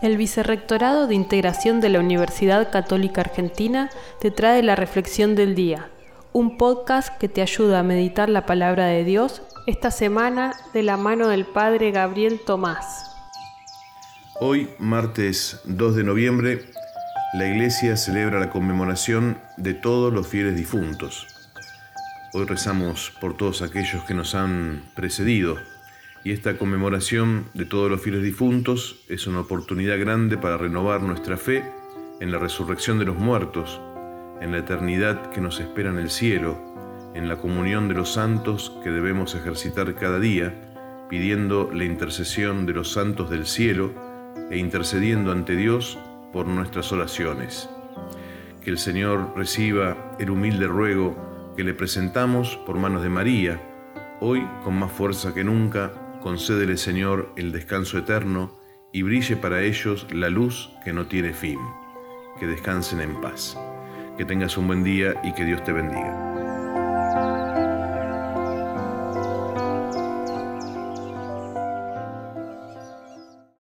El Vicerrectorado de Integración de la Universidad Católica Argentina te trae la Reflexión del Día, un podcast que te ayuda a meditar la palabra de Dios esta semana de la mano del Padre Gabriel Tomás. Hoy, martes 2 de noviembre, la Iglesia celebra la conmemoración de todos los fieles difuntos. Hoy rezamos por todos aquellos que nos han precedido y esta conmemoración de todos los fieles difuntos es una oportunidad grande para renovar nuestra fe en la resurrección de los muertos, en la eternidad que nos espera en el cielo, en la comunión de los santos que debemos ejercitar cada día, pidiendo la intercesión de los santos del cielo, e intercediendo ante Dios por nuestras oraciones. Que el Señor reciba el humilde ruego que le presentamos por manos de María. Hoy, con más fuerza que nunca, concédele Señor el descanso eterno y brille para ellos la luz que no tiene fin. Que descansen en paz. Que tengas un buen día y que Dios te bendiga.